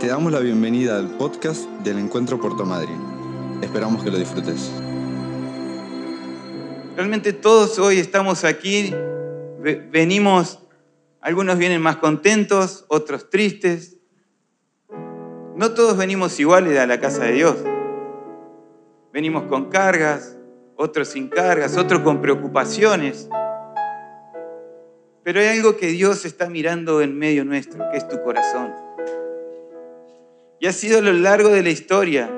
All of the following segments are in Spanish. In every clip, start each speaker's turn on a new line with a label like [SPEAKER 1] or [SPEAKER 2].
[SPEAKER 1] Te damos la bienvenida al podcast del Encuentro Puerto Madryn. Esperamos que lo disfrutes.
[SPEAKER 2] Realmente todos hoy estamos aquí, venimos, algunos vienen más contentos, otros tristes. No todos venimos iguales a la casa de Dios. Venimos con cargas, otros sin cargas, otros con preocupaciones. Pero hay algo que Dios está mirando en medio nuestro, que es tu corazón. Y ha sido a lo largo de la historia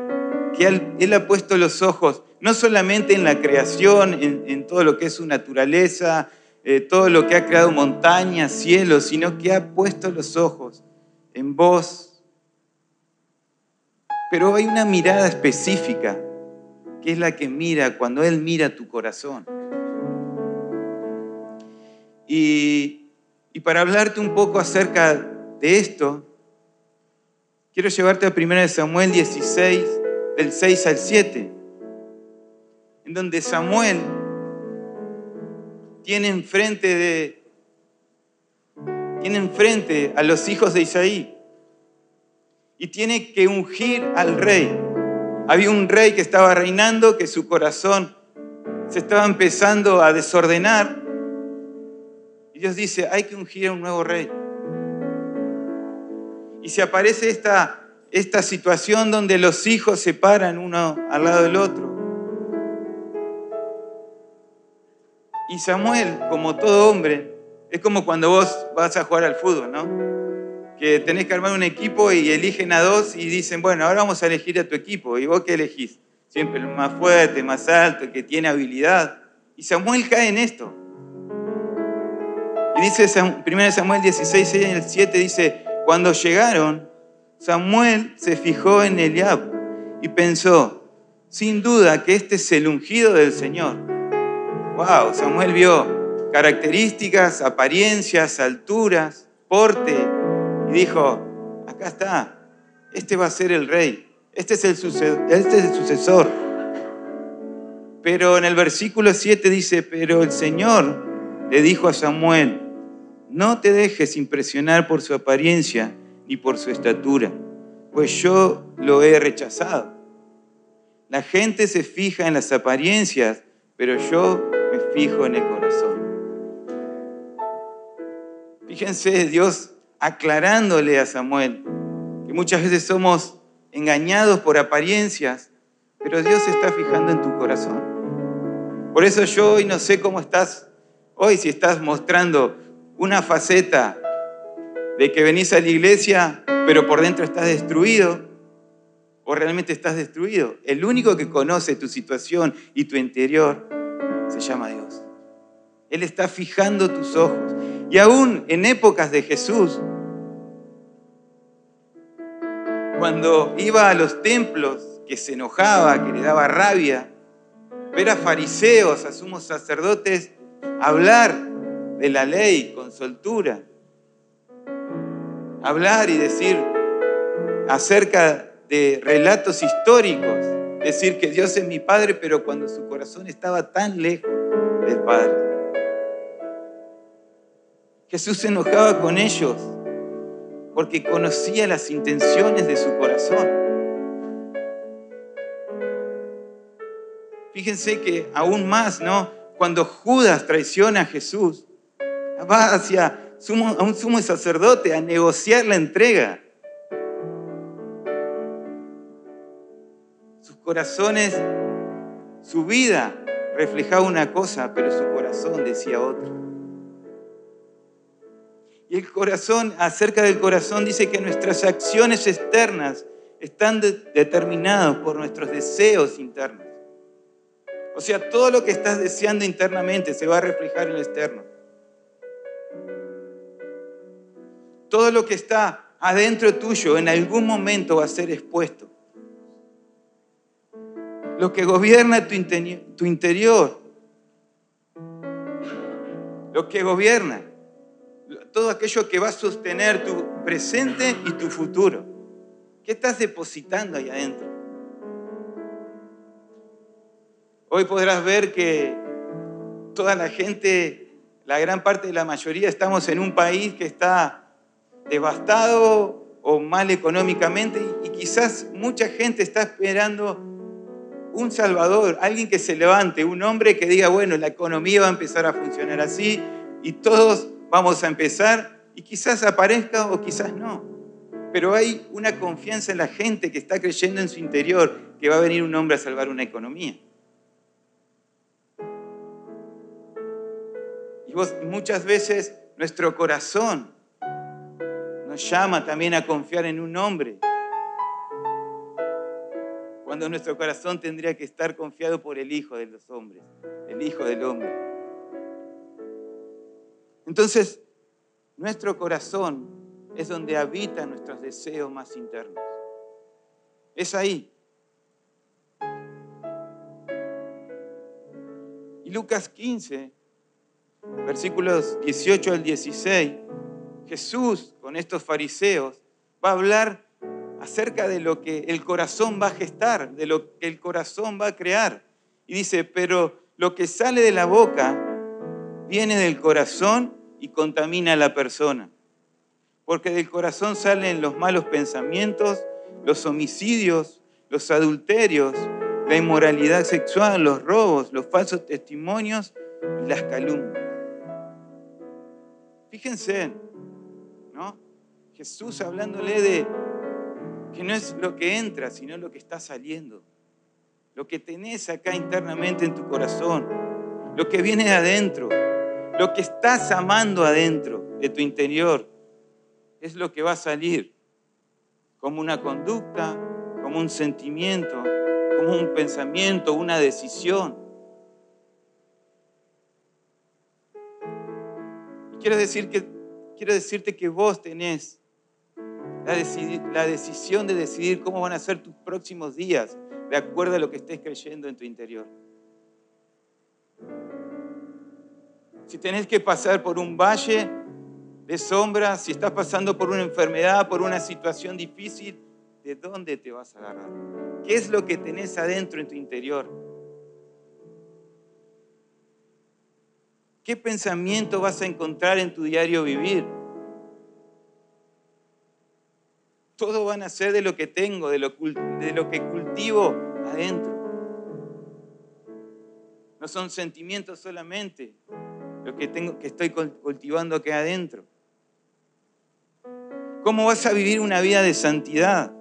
[SPEAKER 2] que Él, ha puesto los ojos no solamente en la creación, en, todo lo que es su naturaleza, eh, todo lo que ha creado montañas, cielos, sino que ha puesto los ojos en vos. Pero hay una mirada específica, que es la que mira cuando Él mira tu corazón. Y, y para hablarte un poco acerca de esto, Quiero llevarte a 1 Samuel 16, del 6 al 7, en donde Samuel tiene enfrente de tiene enfrente a los hijos de Isaí y tiene que ungir al rey. Había un rey que estaba reinando, que su corazón se estaba empezando a desordenar. Y Dios dice, hay que ungir a un nuevo rey. Y se aparece esta, esta situación donde los hijos se paran uno al lado del otro. Y Samuel, como todo hombre, es como cuando vos vas a jugar al fútbol, ¿no? Que tenés que armar un equipo y eligen a dos y dicen, bueno, ahora vamos a elegir a tu equipo. ¿Y vos qué elegís? Siempre el más fuerte, más alto, el que tiene habilidad. Y Samuel cae en esto. Y dice 1 Samuel 16, el 7, dice, cuando llegaron, Samuel se fijó en Eliab y pensó, sin duda que este es el ungido del Señor. Wow, Samuel vio características, apariencias, alturas, porte y dijo, acá está, este va a ser el rey, este es el, este es el sucesor. Pero en el versículo 7 dice, pero el Señor le dijo a Samuel, no te dejes impresionar por su apariencia ni por su estatura, pues yo lo he rechazado. La gente se fija en las apariencias, pero yo me fijo en el corazón. Fíjense Dios aclarándole a Samuel que muchas veces somos engañados por apariencias, pero Dios se está fijando en tu corazón. Por eso yo hoy no sé cómo estás hoy, si estás mostrando una faceta de que venís a la iglesia, pero por dentro estás destruido, o realmente estás destruido. El único que conoce tu situación y tu interior se llama Dios. Él está fijando tus ojos. Y aún en épocas de Jesús, cuando iba a los templos, que se enojaba, que le daba rabia, ver a fariseos, a sumos sacerdotes, hablar de la ley con soltura. Hablar y decir acerca de relatos históricos, decir que Dios es mi Padre, pero cuando su corazón estaba tan lejos del Padre. Jesús se enojaba con ellos porque conocía las intenciones de su corazón. Fíjense que aún más, ¿no? Cuando Judas traiciona a Jesús, va hacia a un sumo sacerdote a negociar la entrega. Sus corazones, su vida reflejaba una cosa, pero su corazón decía otra. Y el corazón, acerca del corazón, dice que nuestras acciones externas están determinadas por nuestros deseos internos. O sea, todo lo que estás deseando internamente se va a reflejar en lo externo. Todo lo que está adentro tuyo en algún momento va a ser expuesto. Lo que gobierna tu, tu interior, lo que gobierna, todo aquello que va a sostener tu presente y tu futuro. ¿Qué estás depositando ahí adentro? Hoy podrás ver que toda la gente, la gran parte de la mayoría, estamos en un país que está devastado o mal económicamente y quizás mucha gente está esperando un salvador, alguien que se levante, un hombre que diga, bueno, la economía va a empezar a funcionar así y todos vamos a empezar y quizás aparezca o quizás no. Pero hay una confianza en la gente que está creyendo en su interior que va a venir un hombre a salvar una economía. Y muchas veces nuestro corazón nos llama también a confiar en un hombre, cuando nuestro corazón tendría que estar confiado por el Hijo de los hombres, el Hijo del hombre. Entonces, nuestro corazón es donde habitan nuestros deseos más internos. Es ahí. Y Lucas 15 versículos 18 al 16, Jesús con estos fariseos va a hablar acerca de lo que el corazón va a gestar, de lo que el corazón va a crear. Y dice, pero lo que sale de la boca viene del corazón y contamina a la persona. Porque del corazón salen los malos pensamientos, los homicidios, los adulterios, la inmoralidad sexual, los robos, los falsos testimonios y las calumnias. Fíjense, ¿no? Jesús hablándole de que no es lo que entra, sino lo que está saliendo. Lo que tenés acá internamente en tu corazón, lo que viene de adentro, lo que estás amando adentro de tu interior, es lo que va a salir como una conducta, como un sentimiento, como un pensamiento, una decisión. quiero, decir que, quiero decirte que vos tenés la, decisión de decidir cómo van a ser tus próximos días de acuerdo a lo que estés creyendo en tu interior. Si tenés que pasar por un valle de sombras, si estás pasando por una enfermedad, por una situación difícil, ¿de dónde te vas a agarrar? ¿Qué es lo que tenés adentro en tu interior? ¿Qué pensamiento vas a encontrar en tu diario vivir? Todo va a nacer de lo que tengo, de lo, que cultivo adentro. No son sentimientos solamente lo que, tengo, que estoy cultivando aquí adentro. ¿Cómo vas a vivir una vida de santidad?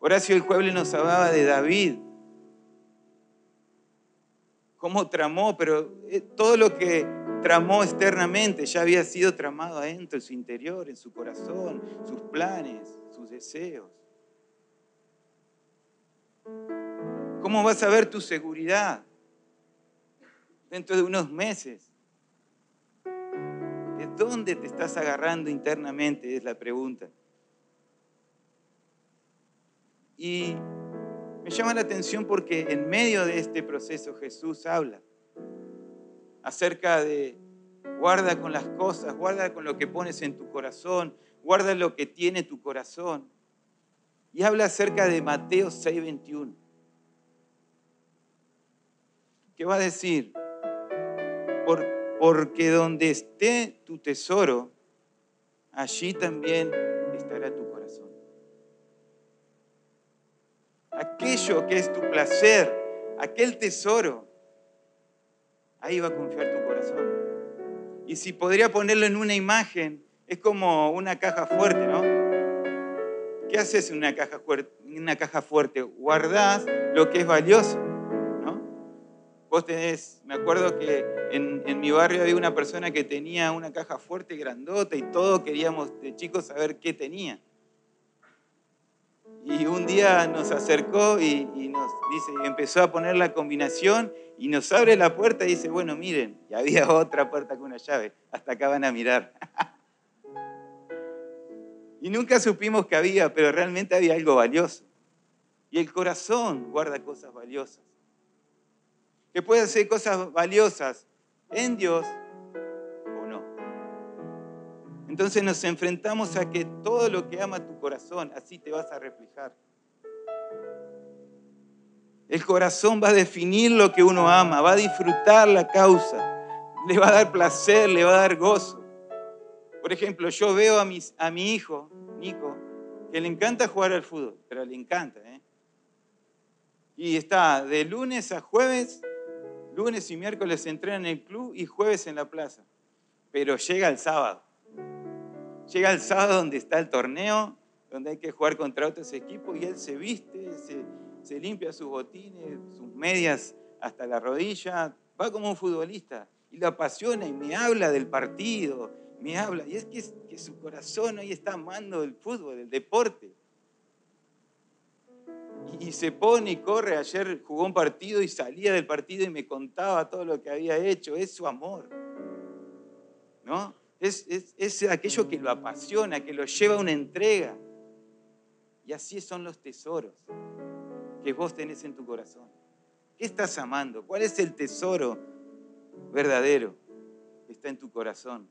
[SPEAKER 2] Horacio el jueves nos hablaba de David, cómo tramó, pero eh, todo lo que tramó externamente ya había sido tramado adentro, en su interior, en su corazón, sus planes, sus deseos. ¿Cómo vas a ver tu seguridad dentro de unos meses? ¿De dónde te estás agarrando internamente? Es la pregunta. Y me llama la atención porque en medio de este proceso Jesús habla acerca de guarda con las cosas, guarda con lo que pones en tu corazón, guarda lo que tiene tu corazón. Y habla acerca de Mateo 6:21. ¿Qué va a decir? porque donde esté tu tesoro, allí también aquello que es tu placer, aquel tesoro, ahí va a confiar tu corazón. Y si podría ponerlo en una imagen, es como una caja fuerte, ¿no? ¿Qué haces en una caja fuerte? Una caja fuerte? Guardás lo que es valioso, ¿no? Vos me acuerdo que en, en, mi barrio había una persona que tenía una caja fuerte, grandota, y todos queríamos de chicos saber qué tenía. Y un día nos acercó y, nos dice, empezó a poner la combinación y nos abre la puerta y dice, bueno, miren, y había otra puerta con una llave, hasta acá van a mirar. y nunca supimos que había, pero realmente había algo valioso. Y el corazón guarda cosas valiosas. Que puede ser cosas valiosas en Dios entonces nos enfrentamos a que todo lo que ama tu corazón, así te vas a reflejar. El corazón va a definir lo que uno ama, va a disfrutar la causa, le va a dar placer, le va a dar gozo. Por ejemplo, yo veo a, mis, a mi hijo, Nico, que le encanta jugar al fútbol, pero le encanta, ¿eh? Y está de lunes a jueves, lunes y miércoles entrena en el club y jueves en la plaza. Pero llega el sábado. Llega el sábado donde está el torneo, donde hay que jugar contra otros equipos y él se viste, se, limpia sus botines, sus medias hasta la rodilla, va como un futbolista y lo apasiona y me habla del partido, me habla. Y es que, que su corazón hoy está amando el fútbol, el deporte. Y, y se pone y corre. Ayer jugó un partido y salía del partido y me contaba todo lo que había hecho. Es su amor. ¿No? Es, es, es aquello que lo apasiona, que lo lleva a una entrega. Y así son los tesoros que vos tenés en tu corazón. ¿Qué estás amando? ¿Cuál es el tesoro verdadero que está en tu corazón?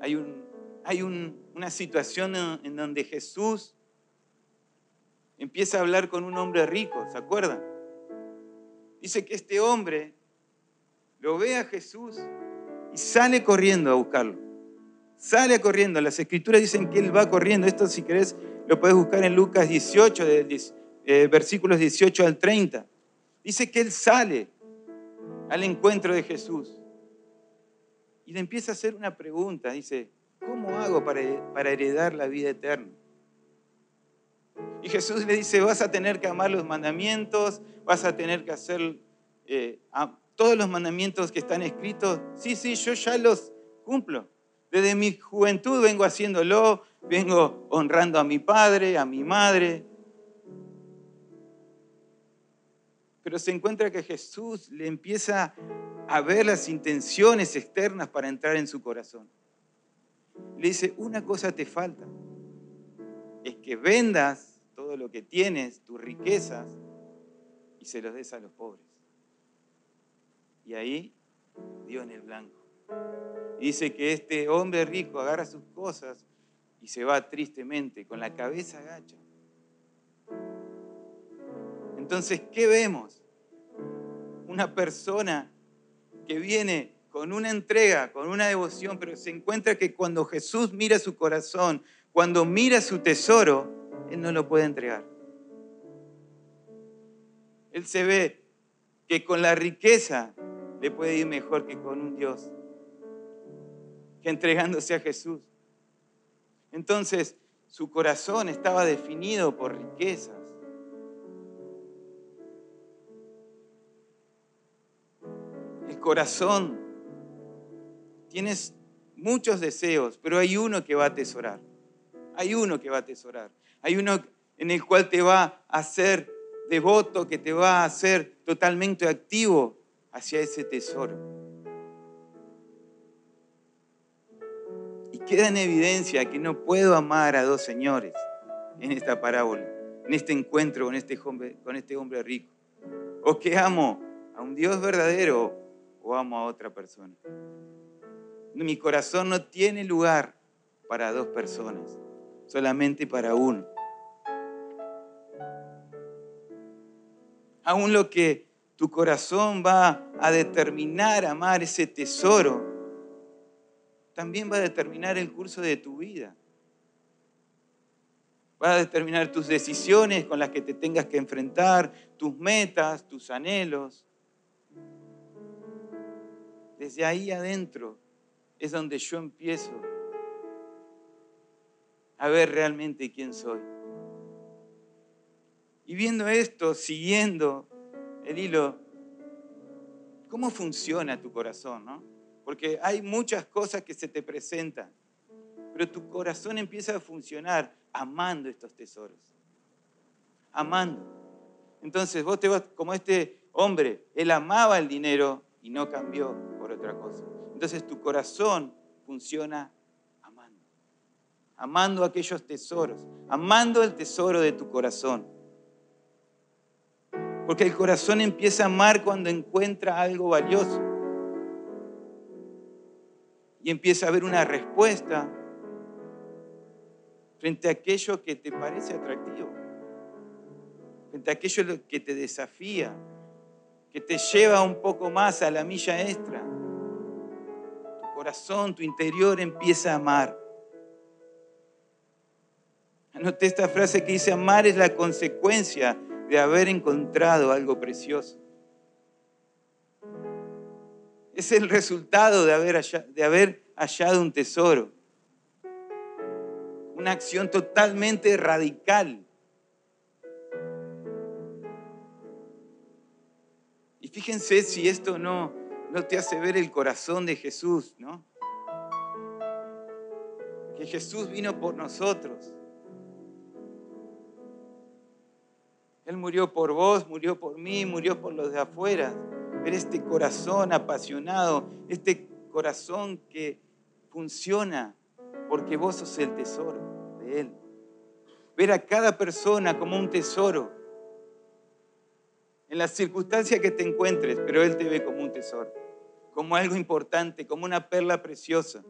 [SPEAKER 2] Hay, un, hay un, una situación en donde Jesús empieza a hablar con un hombre rico, ¿se acuerdan? Dice que este hombre lo ve a Jesús y sale corriendo a buscarlo. Sale corriendo. Las escrituras dicen que él va corriendo. Esto si querés lo puedes buscar en Lucas 18, de, eh, versículos 18 al 30. Dice que él sale al encuentro de Jesús y le empieza a hacer una pregunta. Dice, ¿cómo hago para, para heredar la vida eterna? Y Jesús le dice, vas a tener que amar los mandamientos, vas a tener que hacer eh, todos los mandamientos que están escritos. Sí, sí, yo ya los cumplo. Desde mi juventud vengo haciéndolo, vengo honrando a mi padre, a mi madre. Pero se encuentra que Jesús le empieza a ver las intenciones externas para entrar en su corazón. Le dice, una cosa te falta, es que vendas todo lo que tienes, tus riquezas, y se los des a los pobres. Y ahí dio en el blanco. Dice que este hombre rico agarra sus cosas y se va tristemente, con la cabeza agacha. Entonces, ¿qué vemos? Una persona que viene con una entrega, con una devoción, pero se encuentra que cuando Jesús mira su corazón, cuando mira su tesoro, Él no lo puede entregar. Él se ve que con la riqueza le puede ir mejor que con un Dios, que entregándose a Jesús. Entonces, su corazón estaba definido por riquezas. El corazón, tienes muchos deseos, pero hay uno que va a atesorar. Hay uno que va a atesorar. Hay uno en el cual te va a hacer devoto, que te va a hacer totalmente activo hacia ese tesoro. queda en evidencia que no puedo amar a dos señores en esta parábola, en este encuentro con este hombre, con este hombre rico. O que amo a un Dios verdadero o amo a otra persona. Mi corazón no tiene lugar para dos personas, solamente para uno. Aún lo que tu corazón va a determinar amar ese tesoro también va a determinar el curso de tu vida. Va a determinar tus decisiones con las que te tengas que enfrentar, tus metas, tus anhelos. Desde ahí adentro es donde yo empiezo a ver realmente quién soy. Y viendo esto, siguiendo el hilo, ¿cómo funciona tu corazón? ¿no? porque hay muchas cosas que se te presentan, pero tu corazón empieza a funcionar amando estos tesoros, amando. Entonces vos te vas como este hombre, él amaba el dinero y no cambió por otra cosa. Entonces tu corazón funciona amando, amando aquellos tesoros, amando el tesoro de tu corazón. Porque el corazón empieza a amar cuando encuentra algo valioso y empieza a haber una respuesta frente a aquello que te parece atractivo, frente a aquello que te desafía, que te lleva un poco más a la milla extra. Tu corazón, tu interior empieza a amar. Anoté esta frase que dice, amar es la consecuencia de haber encontrado algo precioso. Es el resultado de haber, hallado, de haber hallado un tesoro. Una acción totalmente radical. Y fíjense si esto no, no te hace ver el corazón de Jesús, ¿no? Que Jesús vino por nosotros. Él murió por vos, murió por mí, murió por los de afuera. Ver este corazón apasionado, este corazón que funciona porque vos sos el tesoro de Él. Ver a cada persona como un tesoro. En las circunstancias que te encuentres, pero Él te ve como un tesoro, como algo importante, como una perla preciosa.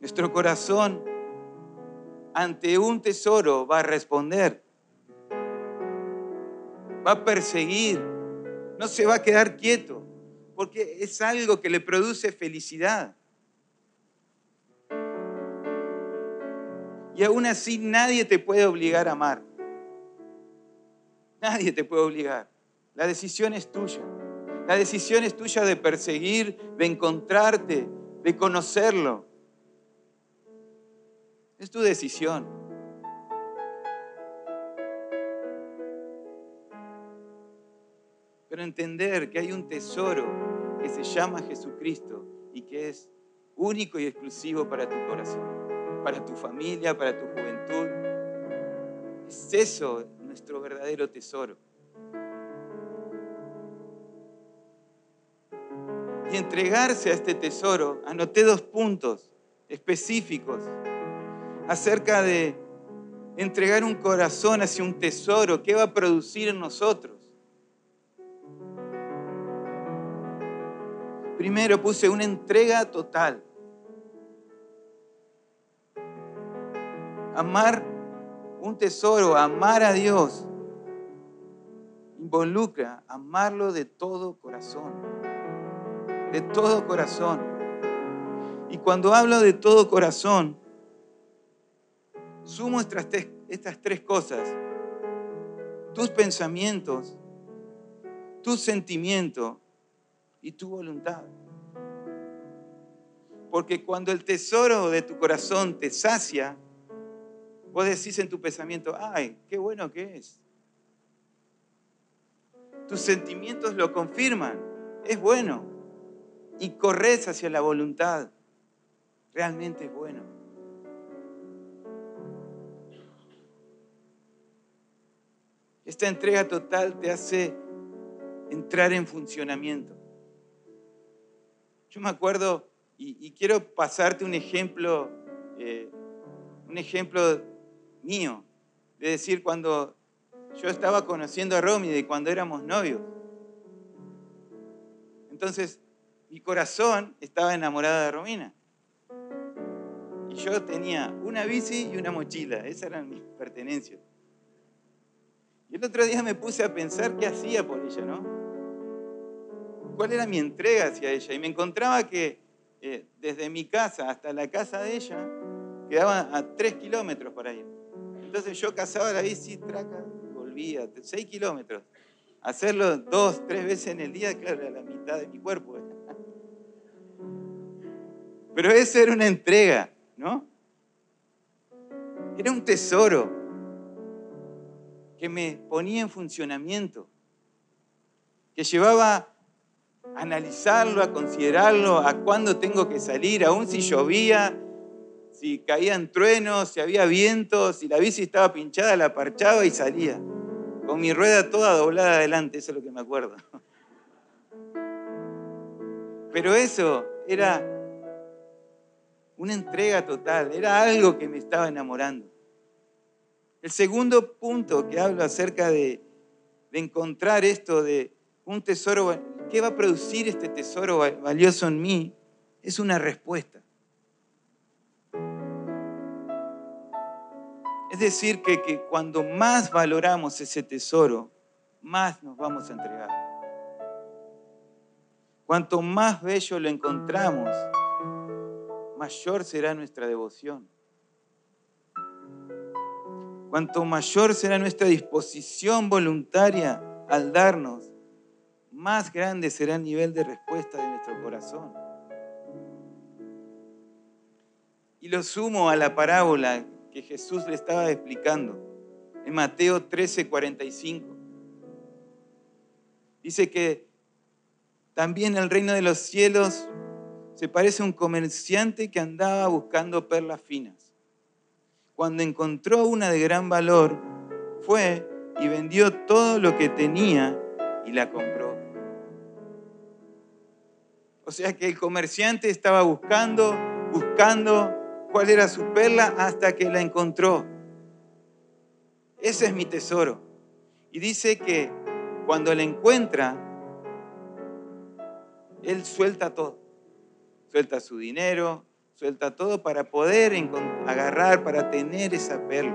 [SPEAKER 2] Nuestro corazón ante un tesoro va a responder, va a perseguir, no se va a quedar quieto, porque es algo que le produce felicidad. Y aún así nadie te puede obligar a amar. Nadie te puede obligar. La decisión es tuya. La decisión es tuya de perseguir, de encontrarte, de conocerlo. Es tu decisión. Pero entender que hay un tesoro que se llama Jesucristo y que es único y exclusivo para tu corazón, para tu familia, para tu juventud. Es eso nuestro verdadero tesoro. Y entregarse a este tesoro, anoté dos puntos específicos acerca de entregar un corazón hacia un tesoro, ¿qué va a producir en nosotros? Primero puse una entrega total. Amar un tesoro, amar a Dios, involucra amarlo de todo corazón. De todo corazón. Y cuando hablo de todo corazón, sumo estas tres, cosas, tus pensamientos, tu sentimiento y tu voluntad. Porque cuando el tesoro de tu corazón te sacia, vos decís en tu pensamiento, ay, qué bueno que es. Tus sentimientos lo confirman, es bueno. Y corres hacia la voluntad, realmente es bueno. Esta entrega total te hace entrar en funcionamiento. Yo me acuerdo, y, quiero pasarte un ejemplo, eh, un ejemplo mío, de decir cuando yo estaba conociendo a Romy, de cuando éramos novios. Entonces, mi corazón estaba enamorado de Romina. Y yo tenía una bici y una mochila, esas eran mis pertenencias. Y el otro día me puse a pensar qué hacía por ella, ¿no? ¿Cuál era mi entrega hacia ella? Y me encontraba que eh, desde mi casa hasta la casa de ella quedaba a tres kilómetros para ir. Entonces yo cazaba la bici, traca, volvía, seis kilómetros. Hacerlo dos, tres veces en el día, claro, era la mitad de mi cuerpo. Pero esa era una entrega, ¿no? Era un tesoro que me ponía en funcionamiento, que llevaba a analizarlo, a considerarlo, a cuándo tengo que salir, aún si llovía, si caían truenos, si había viento, si la bici estaba pinchada, la parchaba y salía, con mi rueda toda doblada adelante, eso es lo que me acuerdo. Pero eso era una entrega total, era algo que me estaba enamorando. El segundo punto que hablo acerca de, encontrar esto de un tesoro, ¿qué va a producir este tesoro valioso en mí? Es una respuesta. Es decir, que, que cuando más valoramos ese tesoro, más nos vamos a entregar. Cuanto más bello lo encontramos, mayor será nuestra devoción. Cuanto mayor será nuestra disposición voluntaria al darnos, más grande será el nivel de respuesta de nuestro corazón. Y lo sumo a la parábola que Jesús le estaba explicando en Mateo 13, 45. Dice que también el reino de los cielos se parece a un comerciante que andaba buscando perlas finas. Cuando encontró una de gran valor, fue y vendió todo lo que tenía y la compró. O sea que el comerciante estaba buscando, buscando cuál era su perla hasta que la encontró. Ese es mi tesoro. Y dice que cuando la encuentra, él suelta todo. Suelta su dinero, suelta todo para poder agarrar, para tener esa perla.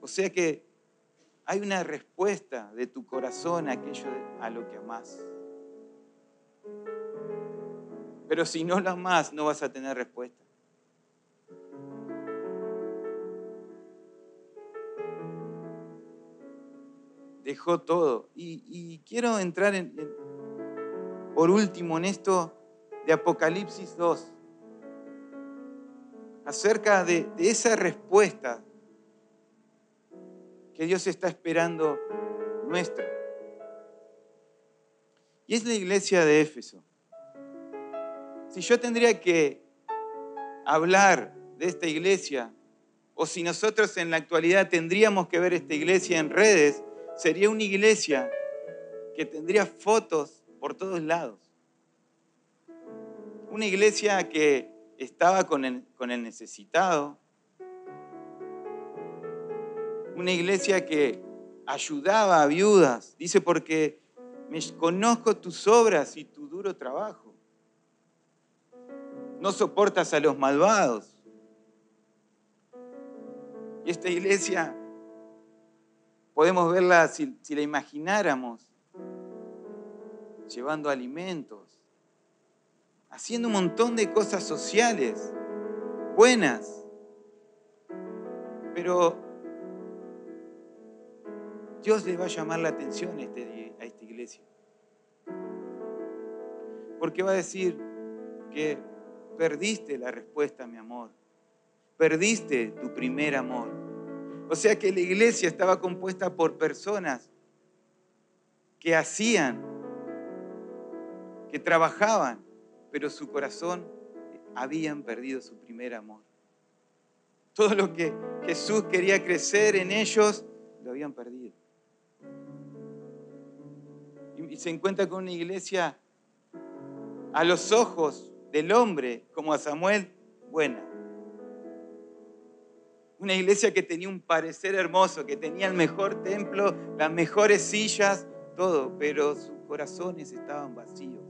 [SPEAKER 2] O sea que hay una respuesta de tu corazón a aquello a lo que amas. Pero si no lo amas, no vas a tener respuesta. Dejó todo. Y, quiero entrar en, por último en esto de Apocalipsis 2, acerca de, de esa respuesta que Dios está esperando nuestra. Y es la iglesia de Éfeso. Si yo tendría que hablar de esta iglesia, o si nosotros en la actualidad tendríamos que ver esta iglesia en redes, sería una iglesia que tendría fotos por todos lados. Una iglesia que estaba con el, necesitado, una iglesia que ayudaba a viudas. Dice, porque me conozco tus obras y tu duro trabajo. No soportas a los malvados. Y esta iglesia, podemos verla si la imagináramos, llevando alimentos, haciendo un montón de cosas sociales, buenas. Pero Dios le va a llamar la atención a, este, a esta iglesia. Porque va a decir que perdiste la respuesta, mi amor. Perdiste tu primer amor. O sea que la iglesia estaba compuesta por personas que hacían, que trabajaban, pero su corazón habían perdido su primer amor. Todo lo que Jesús quería crecer en ellos, lo habían perdido y se encuentra con una iglesia a los ojos del hombre, como a Samuel, buena. Una iglesia que tenía un parecer hermoso, que tenía el mejor templo, las mejores sillas, todo, pero sus corazones estaban vacíos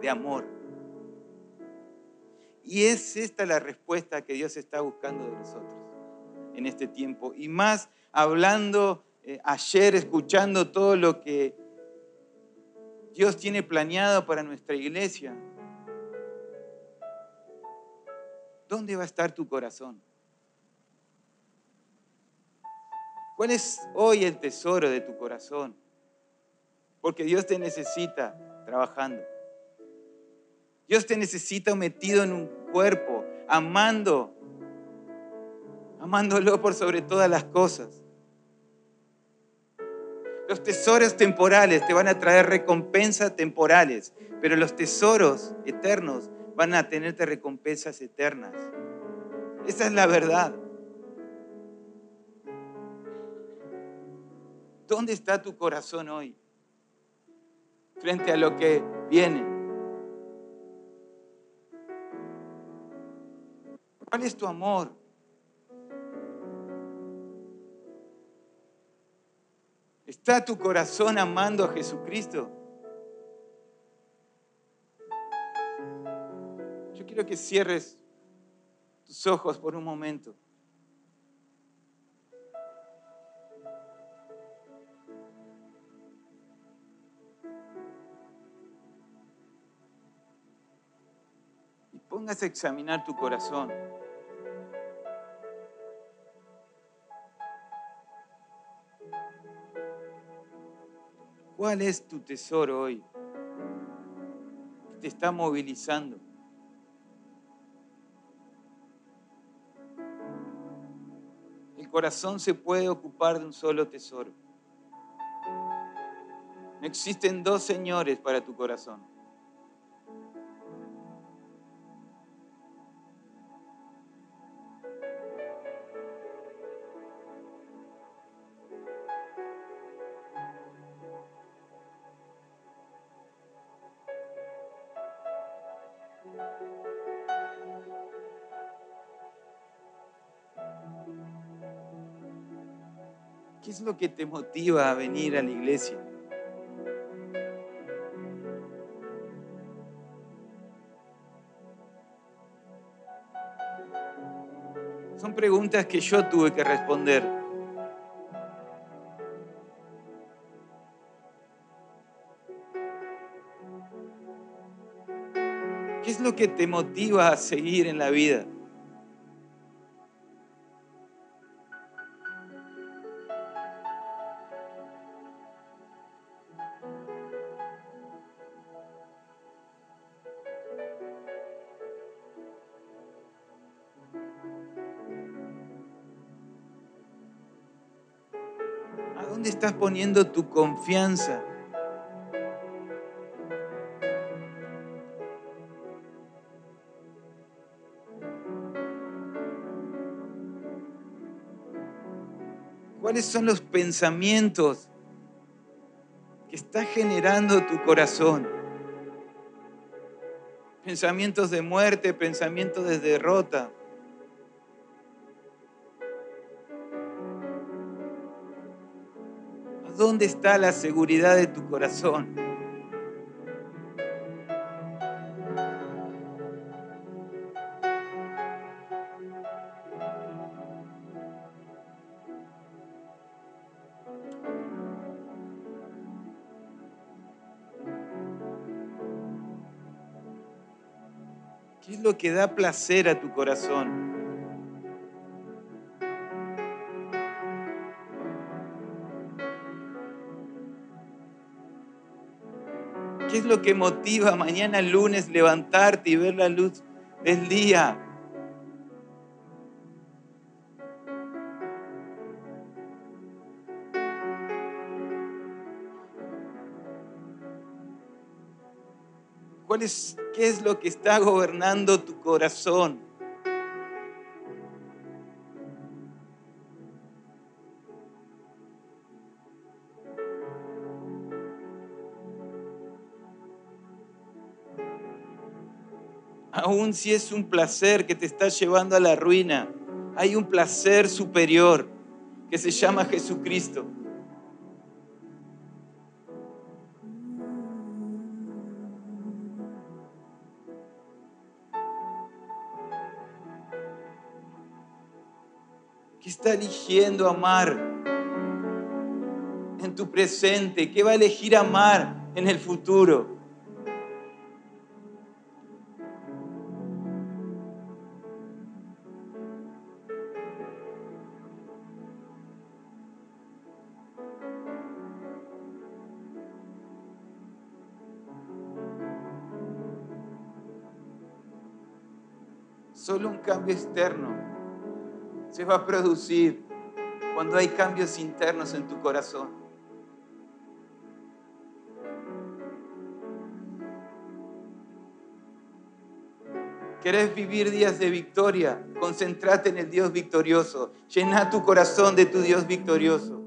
[SPEAKER 2] de amor. Y es esta la respuesta que Dios está buscando de nosotros en este tiempo. Y más hablando eh, ayer, escuchando todo lo que Dios tiene planeado para nuestra iglesia. ¿Dónde va a estar tu corazón? ¿Cuál es hoy el tesoro de tu corazón? Porque Dios te necesita trabajando. Dios te necesita metido en un cuerpo, amando, amándolo por sobre todas las cosas. Los tesoros temporales te van a traer recompensas temporales, pero los tesoros eternos van a tenerte recompensas eternas. Esa es la verdad. ¿Dónde está tu corazón hoy? Frente a lo que viene. ¿Cuál es tu amor? ¿Está tu corazón amando a Jesucristo? Yo quiero que cierres tus ojos por un momento. pongas a examinar tu corazón. ¿Cuál es tu tesoro hoy? que Te está movilizando. El corazón se puede ocupar de un solo tesoro. No existen dos señores para tu corazón. ¿Qué es lo que te motiva a venir a la iglesia? Son preguntas que yo tuve que responder. Que te motiva a seguir en la vida? ¿A dónde estás poniendo tu confianza? ¿Cuáles son los pensamientos que está generando tu corazón? Pensamientos de muerte, pensamientos de derrota. ¿A dónde está la seguridad de tu corazón? Que da placer a tu corazón? ¿Qué es lo que motiva mañana lunes levantarte y ver la luz del día? ¿Cuál es, ¿Qué es lo que está gobernando tu corazón? Aun si es un placer que te está llevando a la ruina, hay un placer superior que se llama Jesucristo. ¿Qué está eligiendo amar en tu presente? ¿Qué va a elegir amar en el futuro? Solo un cambio externo se va a producir cuando hay cambios internos en tu corazón. ¿Querés vivir días de victoria? Concéntrate en el Dios victorioso. Llena tu corazón de tu Dios victorioso.